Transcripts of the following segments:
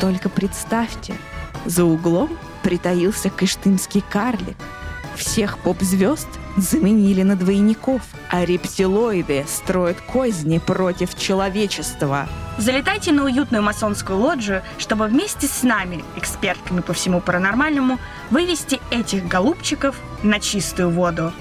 Только представьте, за углом притаился кыштымский карлик. Всех поп-звезд заменили на двойников, а рептилоиды строят козни против человечества. Залетайте на уютную масонскую лоджию, чтобы вместе с нами, экспертками по всему паранормальному, вывести этих голубчиков на чистую воду.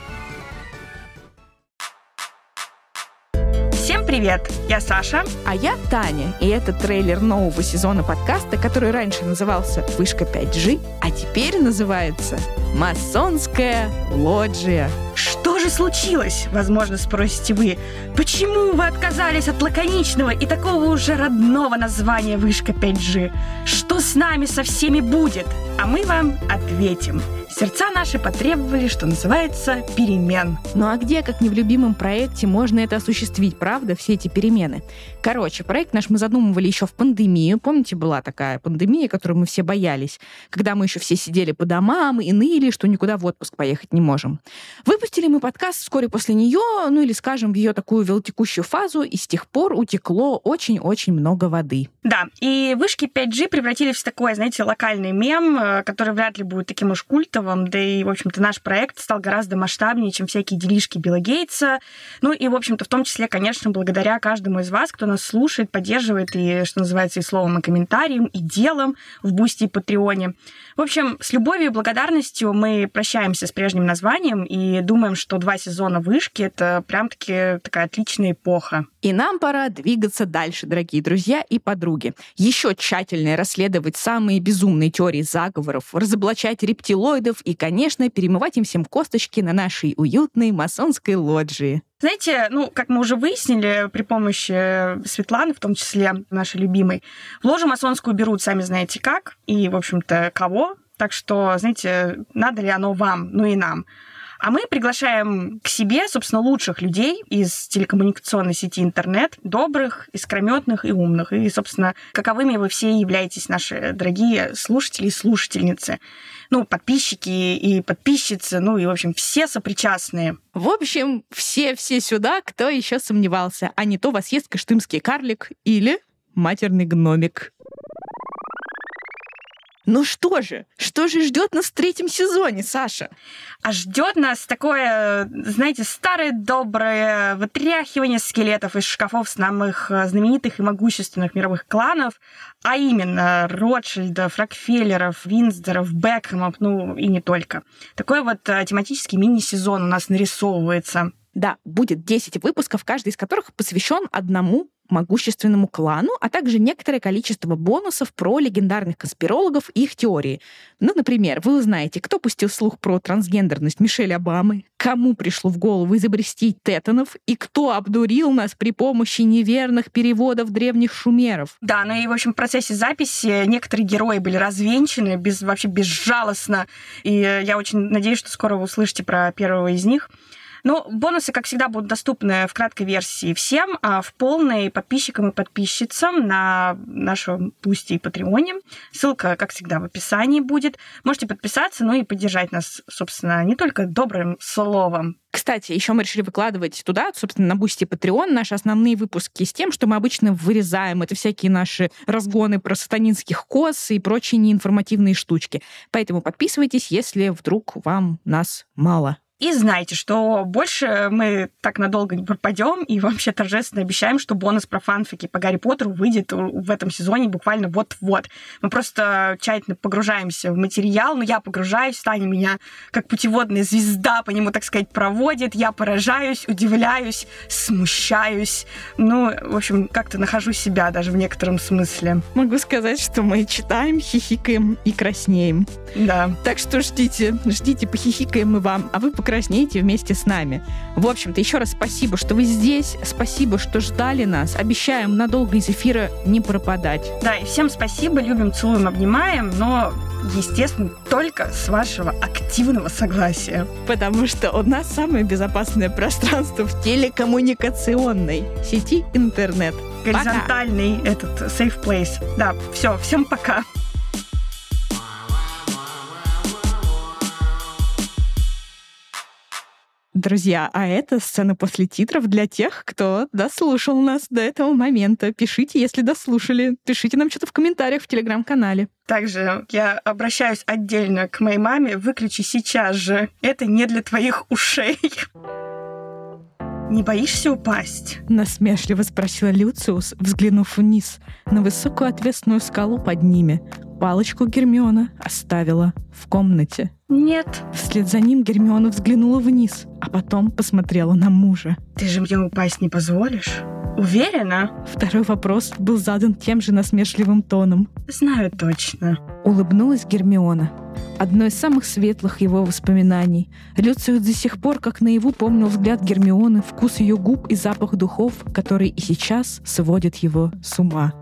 Всем привет! Я Саша. А я Таня, и это трейлер нового сезона подкаста, который раньше назывался «Вышка 5G», а теперь называется «Масонская лоджия». Что же случилось? Возможно, спросите вы. Почему вы отказались от лаконичного и такого уже родного названия «Вышка 5G»? Что с нами со всеми будет? А мы вам ответим. Сердца наши потребовали, что называется, перемен. Ну а где, как не в любимом проекте, можно это осуществить, правда, все эти перемены? Короче, проект наш мы задумывали еще в пандемию. Помните, была такая пандемия, которую мы все боялись, когда мы еще все сидели по домам и ныли, что никуда в отпуск поехать не можем. Выпустили мы подкаст вскоре после нее, ну или, скажем, в ее такую велотекущую фазу, и с тех пор утекло очень-очень много воды. Да, и вышки 5G превратились в такой, знаете, локальный мем, э, который вряд ли будет таким уж культовым, да и, в общем-то, наш проект стал гораздо масштабнее, чем всякие делишки Билла Гейтса. Ну и, в общем-то, в том числе, конечно, благодаря каждому из вас, кто нас слушает, поддерживает и, что называется, и словом, и комментарием, и делом в Бусти и Патреоне. В общем, с любовью и благодарностью мы прощаемся с прежним названием и думаем, что два сезона вышки — это прям-таки такая отличная эпоха. И нам пора двигаться дальше, дорогие друзья и подруги. Еще тщательнее расследовать самые безумные теории заговоров, разоблачать рептилоидов и, конечно, перемывать им всем косточки на нашей уютной масонской лоджии. Знаете, ну, как мы уже выяснили при помощи Светланы, в том числе нашей любимой, в ложу масонскую берут сами знаете как и, в общем-то, кого. Так что, знаете, надо ли оно вам, ну и нам. А мы приглашаем к себе, собственно, лучших людей из телекоммуникационной сети интернет, добрых, искрометных и умных. И, собственно, каковыми вы все являетесь, наши дорогие слушатели и слушательницы. Ну, подписчики и подписчицы, ну и, в общем, все сопричастные. В общем, все-все сюда, кто еще сомневался, а не то вас ест каштымский карлик или матерный гномик. Ну что же, что же ждет нас в третьем сезоне, Саша? А ждет нас такое, знаете, старое доброе вытряхивание скелетов из шкафов самых э, знаменитых и могущественных мировых кланов, а именно Ротшильдов, Рокфеллеров, Винсдоров, Бекхэмов, ну и не только. Такой вот э, тематический мини-сезон у нас нарисовывается. Да, будет 10 выпусков, каждый из которых посвящен одному могущественному клану, а также некоторое количество бонусов про легендарных конспирологов и их теории. Ну, например, вы узнаете, кто пустил слух про трансгендерность Мишель Обамы, кому пришло в голову изобрести тетанов и кто обдурил нас при помощи неверных переводов древних шумеров. Да, ну и, в общем, в процессе записи некоторые герои были развенчаны без, вообще безжалостно, и я очень надеюсь, что скоро вы услышите про первого из них. Ну, бонусы, как всегда, будут доступны в краткой версии всем, а в полной подписчикам и подписчицам на нашем Пусти и Патреоне. Ссылка, как всегда, в описании будет. Можете подписаться, ну и поддержать нас, собственно, не только добрым словом, кстати, еще мы решили выкладывать туда, собственно, на Бусти Patreon наши основные выпуски с тем, что мы обычно вырезаем. Это всякие наши разгоны про сатанинских коз и прочие неинформативные штучки. Поэтому подписывайтесь, если вдруг вам нас мало. И знайте, что больше мы так надолго не пропадем, и вообще торжественно обещаем, что бонус про фанфики по Гарри Поттеру выйдет в этом сезоне буквально вот-вот. Мы просто тщательно погружаемся в материал, но я погружаюсь, Таня меня как путеводная звезда по нему, так сказать, проводит, я поражаюсь, удивляюсь, смущаюсь, ну, в общем, как-то нахожу себя даже в некотором смысле. Могу сказать, что мы читаем, хихикаем и краснеем. Да. Так что ждите, ждите, похихикаем мы вам, а вы покраснеете вместе с нами. В общем-то, еще раз спасибо, что вы здесь, спасибо, что ждали нас. Обещаем надолго из эфира не пропадать. Да, и всем спасибо, любим, целуем, обнимаем, но естественно, только с вашего активного согласия. Потому что у нас самое безопасное пространство в телекоммуникационной сети интернет. Горизонтальный пока. этот safe place. Да, все, всем пока. Друзья, а это сцена после титров для тех, кто дослушал нас до этого момента. Пишите, если дослушали. Пишите нам что-то в комментариях в телеграм-канале. Также я обращаюсь отдельно к моей маме. Выключи сейчас же. Это не для твоих ушей. Не боишься упасть? Насмешливо спросила Люциус, взглянув вниз на высокую отвесную скалу под ними. Палочку Гермиона оставила в комнате. Нет. Вслед за ним Гермиона взглянула вниз, а потом посмотрела на мужа. Ты же мне упасть не позволишь? Уверена? Второй вопрос был задан тем же насмешливым тоном. Знаю точно. Улыбнулась Гермиона. Одно из самых светлых его воспоминаний. Люциус до сих пор, как наяву, помнил взгляд Гермионы, вкус ее губ и запах духов, который и сейчас сводит его с ума.